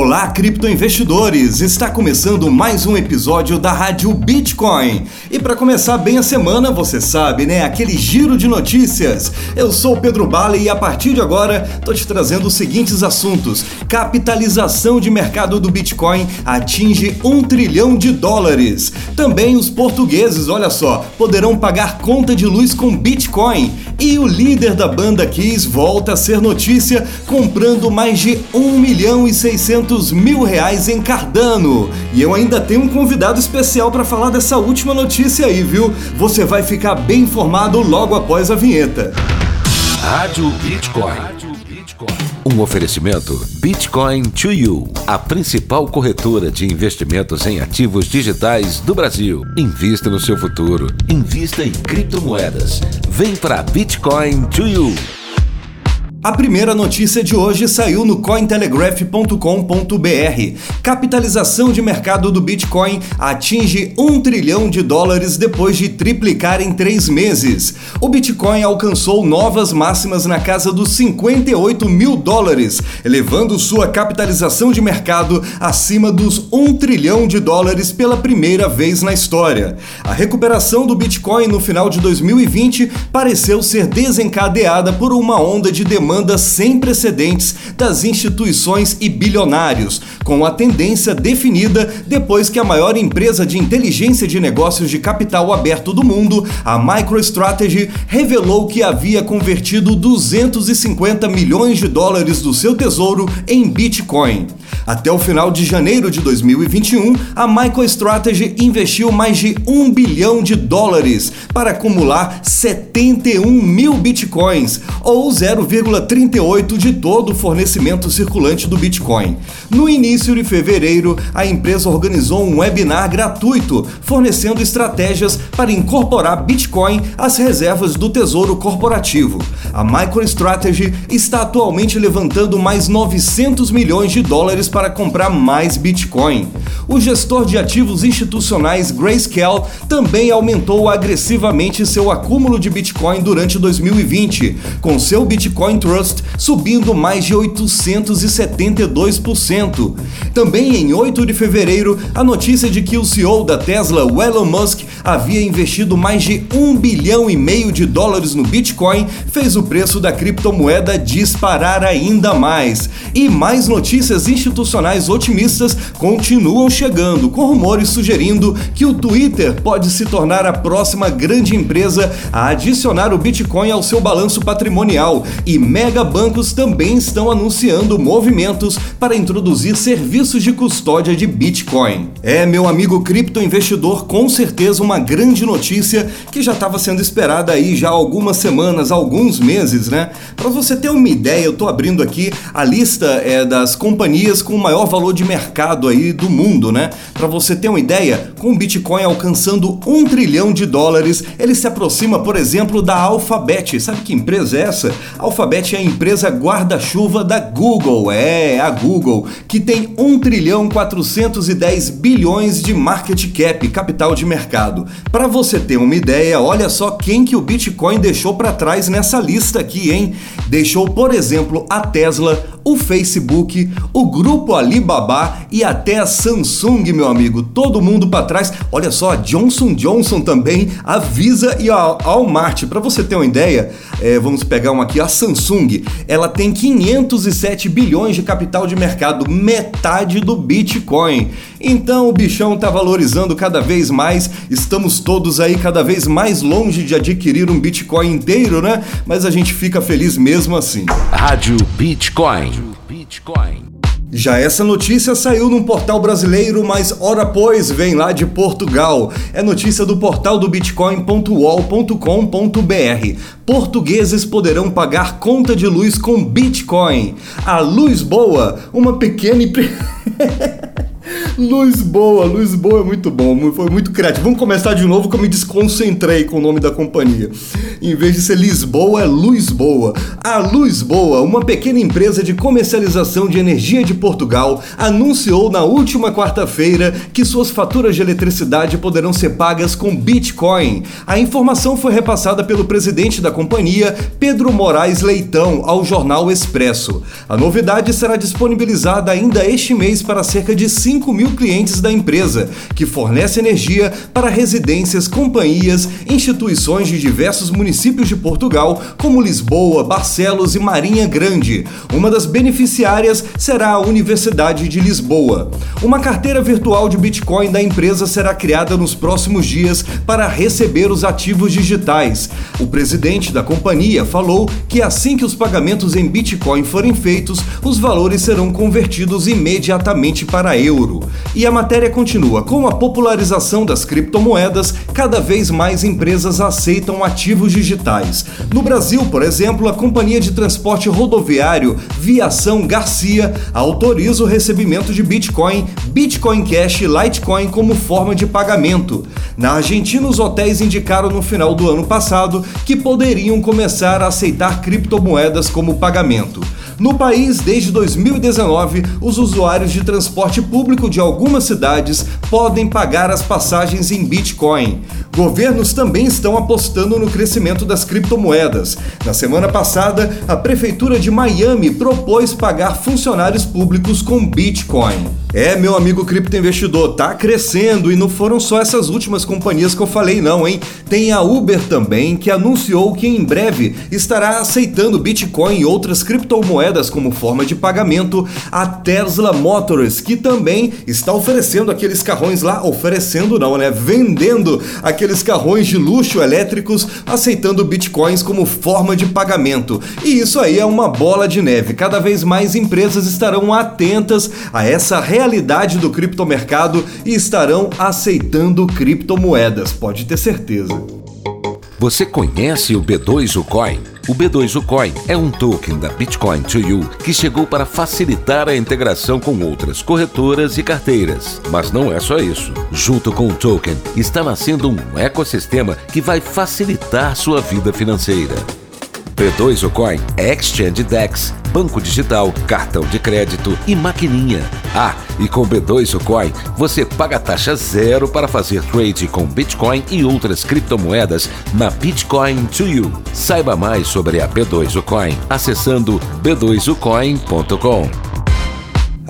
Olá, criptoinvestidores! Está começando mais um episódio da Rádio Bitcoin. E para começar bem a semana, você sabe, né? Aquele giro de notícias. Eu sou Pedro Bale e a partir de agora tô te trazendo os seguintes assuntos: capitalização de mercado do Bitcoin atinge um trilhão de dólares. Também os portugueses, olha só, poderão pagar conta de luz com Bitcoin. E o líder da banda Kiss volta a ser notícia, comprando mais de 1 milhão e 600 mil reais em Cardano. E eu ainda tenho um convidado especial para falar dessa última notícia aí, viu? Você vai ficar bem informado logo após a vinheta. Rádio Bitcoin. Um oferecimento Bitcoin to You, a principal corretora de investimentos em ativos digitais do Brasil. Invista no seu futuro. Invista em criptomoedas. Vem para Bitcoin to You. A primeira notícia de hoje saiu no cointelegraph.com.br. Capitalização de mercado do Bitcoin atinge um trilhão de dólares depois de triplicar em três meses. O Bitcoin alcançou novas máximas na casa dos 58 mil dólares, elevando sua capitalização de mercado acima dos um trilhão de dólares pela primeira vez na história. A recuperação do Bitcoin no final de 2020 pareceu ser desencadeada por uma onda de demanda demanda sem precedentes das instituições e bilionários, com a tendência definida depois que a maior empresa de inteligência de negócios de capital aberto do mundo, a MicroStrategy, revelou que havia convertido 250 milhões de dólares do seu tesouro em Bitcoin. Até o final de janeiro de 2021, a MicroStrategy investiu mais de 1 bilhão de dólares para acumular 71 mil bitcoins, ou 0,38 de todo o fornecimento circulante do Bitcoin. No início de fevereiro, a empresa organizou um webinar gratuito fornecendo estratégias para incorporar Bitcoin às reservas do Tesouro Corporativo. A MicroStrategy está atualmente levantando mais 900 milhões de dólares para comprar mais Bitcoin. O gestor de ativos institucionais Grayscale também aumentou agressivamente seu acúmulo de Bitcoin durante 2020, com seu Bitcoin Trust subindo mais de 872%. Também em 8 de fevereiro, a notícia de que o CEO da Tesla, Elon Musk, havia investido mais de 1 bilhão e meio de dólares no Bitcoin fez o preço da criptomoeda disparar ainda mais. E mais notícias institucionais otimistas continuam chegando, com rumores sugerindo que o Twitter pode se tornar a próxima grande empresa a adicionar o Bitcoin ao seu balanço patrimonial, e mega bancos também estão anunciando movimentos para introduzir serviços de custódia de Bitcoin. É, meu amigo criptoinvestidor, com certeza uma grande notícia que já estava sendo esperada aí já há algumas semanas, alguns meses, né? Para você ter uma ideia, eu estou abrindo aqui a lista é, das companhias com o maior valor de mercado aí do mundo, né? Para você ter uma ideia, com o Bitcoin alcançando um trilhão de dólares, ele se aproxima, por exemplo, da Alphabet. Sabe que empresa é essa? Alphabet é a empresa guarda-chuva da Google, é, a Google, que tem 1 trilhão 410 bilhões de market cap, capital de mercado. Para você ter uma ideia, olha só quem que o Bitcoin deixou para trás nessa lista aqui, hein? Deixou, por exemplo, a Tesla, o Facebook, o grupo Alibaba e até a Samsung, meu amigo. Todo mundo para trás. Olha só, a Johnson Johnson também, a Visa e a Walmart. Para você ter uma ideia, é, vamos pegar uma aqui, a Samsung. Ela tem 507 bilhões de capital de mercado, metade do Bitcoin. Então o bichão está valorizando cada vez mais. Estamos todos aí cada vez mais longe de adquirir um Bitcoin inteiro, né? Mas a gente fica feliz mesmo assim. Rádio Bitcoin. Bitcoin. Já essa notícia saiu num portal brasileiro, mas hora pois vem lá de Portugal. É notícia do portal do bitcoin.wall.com.br. Portugueses poderão pagar conta de luz com Bitcoin. A Luz Boa, uma pequena Luz boa, luz boa é muito bom, foi muito criativo. Vamos começar de novo que eu me desconcentrei com o nome da companhia. Em vez de ser Lisboa, é Luz Boa. A Luz Boa, uma pequena empresa de comercialização de energia de Portugal, anunciou na última quarta-feira que suas faturas de eletricidade poderão ser pagas com Bitcoin. A informação foi repassada pelo presidente da companhia, Pedro Moraes Leitão, ao jornal Expresso. A novidade será disponibilizada ainda este mês para cerca de 5 mil clientes da empresa, que fornece energia para residências, companhias, instituições de diversos municípios de Portugal, como Lisboa, Barcelos e Marinha Grande. Uma das beneficiárias será a Universidade de Lisboa. Uma carteira virtual de Bitcoin da empresa será criada nos próximos dias para receber os ativos digitais. O presidente da companhia falou que assim que os pagamentos em Bitcoin forem feitos, os valores serão convertidos imediatamente para euro. E a matéria continua: com a popularização das criptomoedas, cada vez mais empresas aceitam ativos digitais. No Brasil, por exemplo, a companhia de transporte rodoviário Viação Garcia autoriza o recebimento de Bitcoin, Bitcoin Cash e Litecoin como forma de pagamento. Na Argentina, os hotéis indicaram no final do ano passado que poderiam começar a aceitar criptomoedas como pagamento. No país, desde 2019, os usuários de transporte público de algumas cidades podem pagar as passagens em Bitcoin. Governos também estão apostando no crescimento das criptomoedas. Na semana passada, a Prefeitura de Miami propôs pagar funcionários públicos com Bitcoin. É, meu amigo criptoinvestidor, tá crescendo e não foram só essas últimas companhias que eu falei não, hein? Tem a Uber também, que anunciou que em breve estará aceitando Bitcoin e outras criptomoedas como forma de pagamento. A Tesla Motors, que também está oferecendo aqueles carrões lá, oferecendo não, né? Vendendo aqueles carrões de luxo elétricos, aceitando Bitcoins como forma de pagamento. E isso aí é uma bola de neve. Cada vez mais empresas estarão atentas a essa realidade do criptomercado e estarão aceitando criptomoedas, pode ter certeza. Você conhece o B2 Coin? O B2 Coin é um token da Bitcoin to You que chegou para facilitar a integração com outras corretoras e carteiras. Mas não é só isso. Junto com o token, está nascendo um ecossistema que vai facilitar sua vida financeira. B2 o Coin é Exchange Dex, banco digital, cartão de crédito e maquininha. Ah, e com B2 o Coin você paga taxa zero para fazer trade com Bitcoin e outras criptomoedas na Bitcoin to You. Saiba mais sobre a B2 o Coin acessando b2ucoin.com.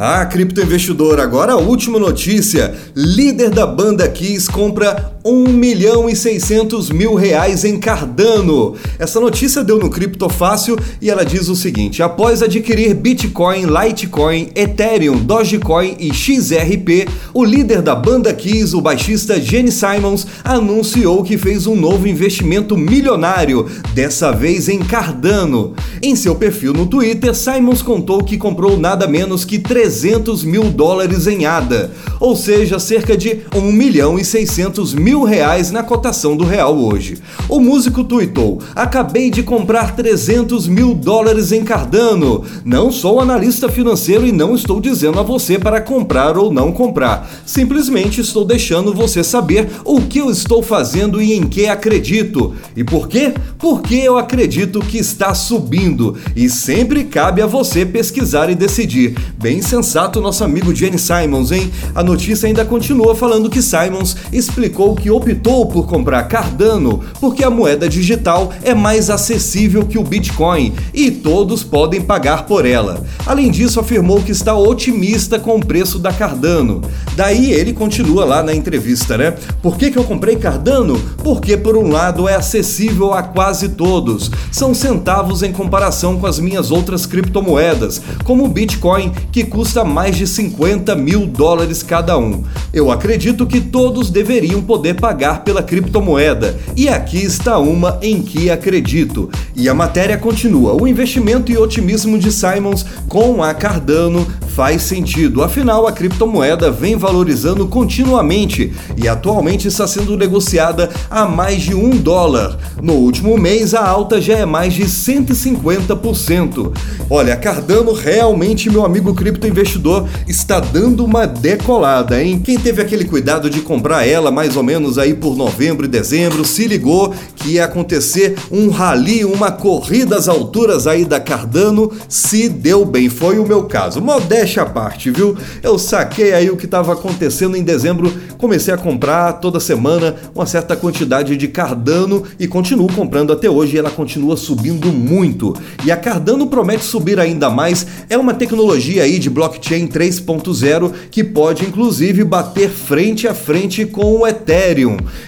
Ah, criptoinvestidor, agora a última notícia. Líder da banda Kiss compra 1 milhão e 600 mil reais em Cardano. Essa notícia deu no Cripto Fácil e ela diz o seguinte: após adquirir Bitcoin, Litecoin, Ethereum, Dogecoin e XRP, o líder da banda Kiss, o baixista Gene Simons, anunciou que fez um novo investimento milionário, dessa vez em Cardano. Em seu perfil no Twitter, Simons contou que comprou nada menos que 3 300 mil dólares em ADA, ou seja, cerca de 1 milhão e 600 mil reais na cotação do real hoje. O músico tuitou: Acabei de comprar 300 mil dólares em Cardano. Não sou analista financeiro e não estou dizendo a você para comprar ou não comprar. Simplesmente estou deixando você saber o que eu estou fazendo e em que acredito. E por quê? Porque eu acredito que está subindo e sempre cabe a você pesquisar e decidir. Bem sensato nosso amigo Jenny Simons, hein? A notícia ainda continua falando que Simons explicou que optou por comprar Cardano porque a moeda digital é mais acessível que o Bitcoin e todos podem pagar por ela. Além disso, afirmou que está otimista com o preço da Cardano. Daí ele continua lá na entrevista, né? Por que, que eu comprei Cardano? Porque, por um lado, é acessível a quase todos. São centavos em comparação com as minhas outras criptomoedas, como o Bitcoin, que custa mais de 50 mil dólares cada um. Eu acredito que todos deveriam poder pagar pela criptomoeda, e aqui está uma em que acredito. E a matéria continua: o investimento e otimismo de Simons com a Cardano faz sentido. Afinal, a criptomoeda vem valorizando continuamente e atualmente está sendo negociada a mais de um dólar. No último mês, a alta já é mais de 150%. Olha, Cardano realmente, meu amigo criptoinvestidor, está dando uma decolada, hein? Quem teve aquele cuidado de comprar ela mais ou menos aí por novembro e dezembro, se ligou que ia acontecer um rally, uma corrida às alturas aí da Cardano, se deu bem. Foi o meu caso. Modéstia à parte, viu? Eu saquei aí o que estava acontecendo em dezembro, comecei a comprar toda semana uma certa quantidade de Cardano e continuo comprando até hoje ela continua subindo muito. E a Cardano promete subir ainda mais. É uma tecnologia aí de blockchain 3.0 que pode inclusive bater frente a frente com o Ethereum.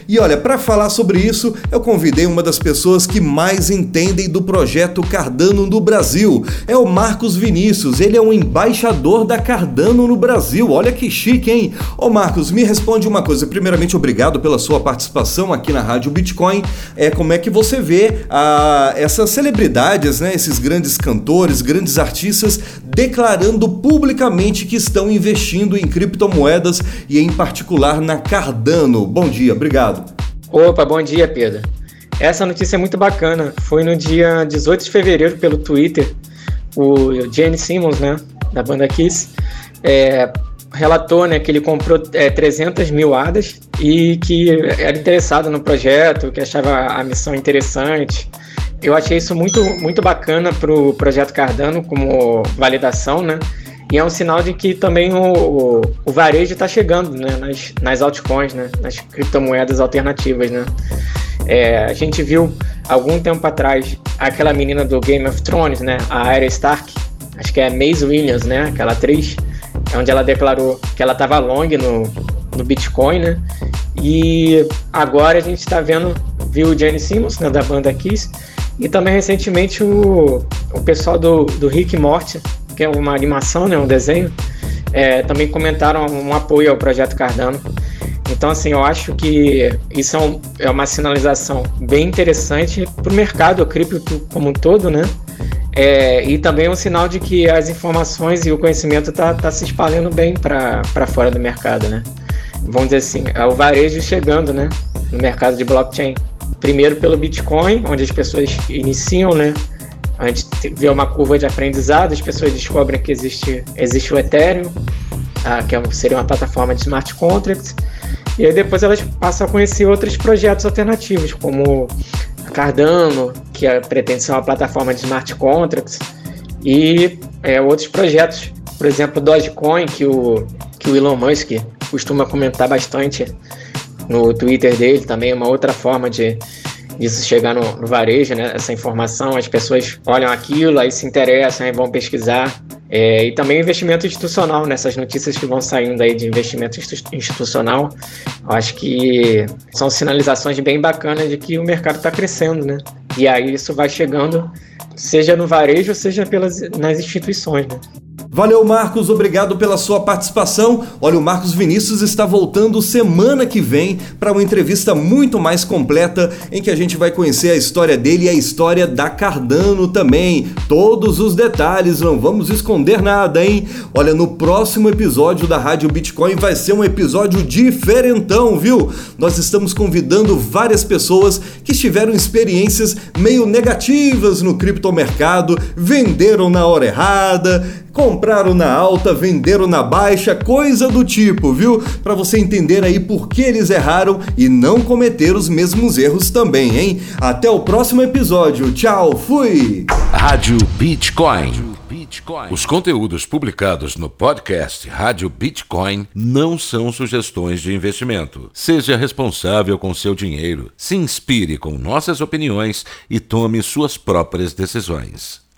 E olha, para falar sobre isso, eu convidei uma das pessoas que mais entendem do projeto Cardano no Brasil. É o Marcos Vinícius. Ele é um embaixador da Cardano no Brasil. Olha que chique, hein? Ô Marcos, me responde uma coisa. Primeiramente, obrigado pela sua participação aqui na Rádio Bitcoin. É como é que você vê ah, essas celebridades, né? Esses grandes cantores, grandes artistas declarando publicamente que estão investindo em criptomoedas e em particular na Cardano. Bom dia, obrigado. Opa, bom dia, Pedro. Essa notícia é muito bacana. Foi no dia 18 de fevereiro pelo Twitter. O Gene Simmons, né, da banda Kiss, é, relatou né, que ele comprou é, 300 mil hadas e que era interessado no projeto, que achava a missão interessante. Eu achei isso muito, muito bacana para o projeto Cardano como validação, né? E é um sinal de que também o, o, varejo está chegando né, nas, nas altcoins, né, nas criptomoedas alternativas. Né? É, a gente viu algum tempo atrás aquela menina do Game of Thrones, né, a Arya Stark, acho que é Maisie Williams, né, aquela atriz, onde ela declarou que ela estava long no, no Bitcoin, né? E agora a gente está vendo, viu o Jenny Simmons, né, da banda Kiss, e também recentemente o, o pessoal do, do Rick Morty que é uma animação, né, um desenho, é, também comentaram um apoio ao projeto Cardano. Então, assim, eu acho que isso é, um, é uma sinalização bem interessante para o mercado cripto como um todo, né? É, e também um sinal de que as informações e o conhecimento está tá se espalhando bem para fora do mercado, né? Vamos dizer assim, é o varejo chegando, né? No mercado de blockchain. Primeiro pelo Bitcoin, onde as pessoas iniciam, né? A gente vê uma curva de aprendizado, as pessoas descobrem que existe, existe o Ethereum, ah, que é, seria uma plataforma de smart contracts, e aí depois elas passam a conhecer outros projetos alternativos, como Cardano, que é, pretende ser uma plataforma de smart contracts, e é, outros projetos, por exemplo, Dogecoin, que o, que o Elon Musk costuma comentar bastante no Twitter dele, também é uma outra forma de, disso chegar no, no, varejo, né? Essa informação, as pessoas olham aquilo, aí se interessam, aí vão pesquisar. É, e também investimento institucional, nessas notícias que vão saindo aí de investimento institucional. Eu acho que são sinalizações bem bacanas de que o mercado está crescendo, né? E aí isso vai chegando, seja no varejo, seja pelas, nas instituições, né? Valeu, Marcos, obrigado pela sua participação. Olha, o Marcos Vinícius está voltando semana que vem para uma entrevista muito mais completa em que a gente vai conhecer a história dele e a história da Cardano também. Todos os detalhes, não vamos esconder nada, hein? Olha, no próximo episódio da Rádio Bitcoin vai ser um episódio diferentão, viu? Nós estamos convidando várias pessoas que tiveram experiências meio negativas no criptomercado, venderam na hora errada, compraram na alta, venderam na baixa, coisa do tipo, viu? Para você entender aí por que eles erraram e não cometer os mesmos erros também, hein? Até o próximo episódio. Tchau, fui. Rádio Bitcoin. Os conteúdos publicados no podcast Rádio Bitcoin não são sugestões de investimento. Seja responsável com seu dinheiro, se inspire com nossas opiniões e tome suas próprias decisões.